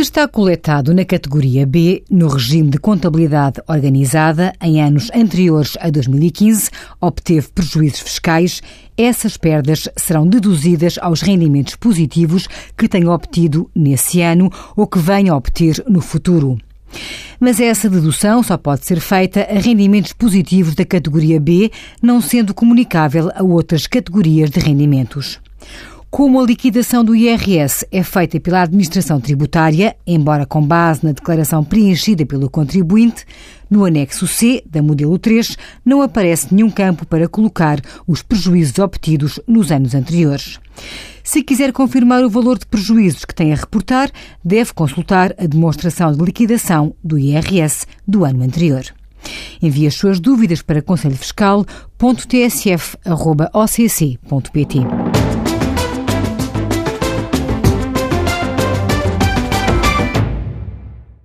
está coletado na categoria B, no regime de contabilidade organizada, em anos anteriores a 2015, obteve prejuízos fiscais, essas perdas serão deduzidas aos rendimentos positivos que tenha obtido nesse ano ou que venha a obter no futuro. Mas essa dedução só pode ser feita a rendimentos positivos da categoria B, não sendo comunicável a outras categorias de rendimentos. Como a liquidação do IRS é feita pela Administração Tributária, embora com base na declaração preenchida pelo contribuinte, no anexo C da modelo 3 não aparece nenhum campo para colocar os prejuízos obtidos nos anos anteriores. Se quiser confirmar o valor de prejuízos que tem a reportar, deve consultar a demonstração de liquidação do IRS do ano anterior. Envie as suas dúvidas para conselhofiscal.tsf.occ.pt.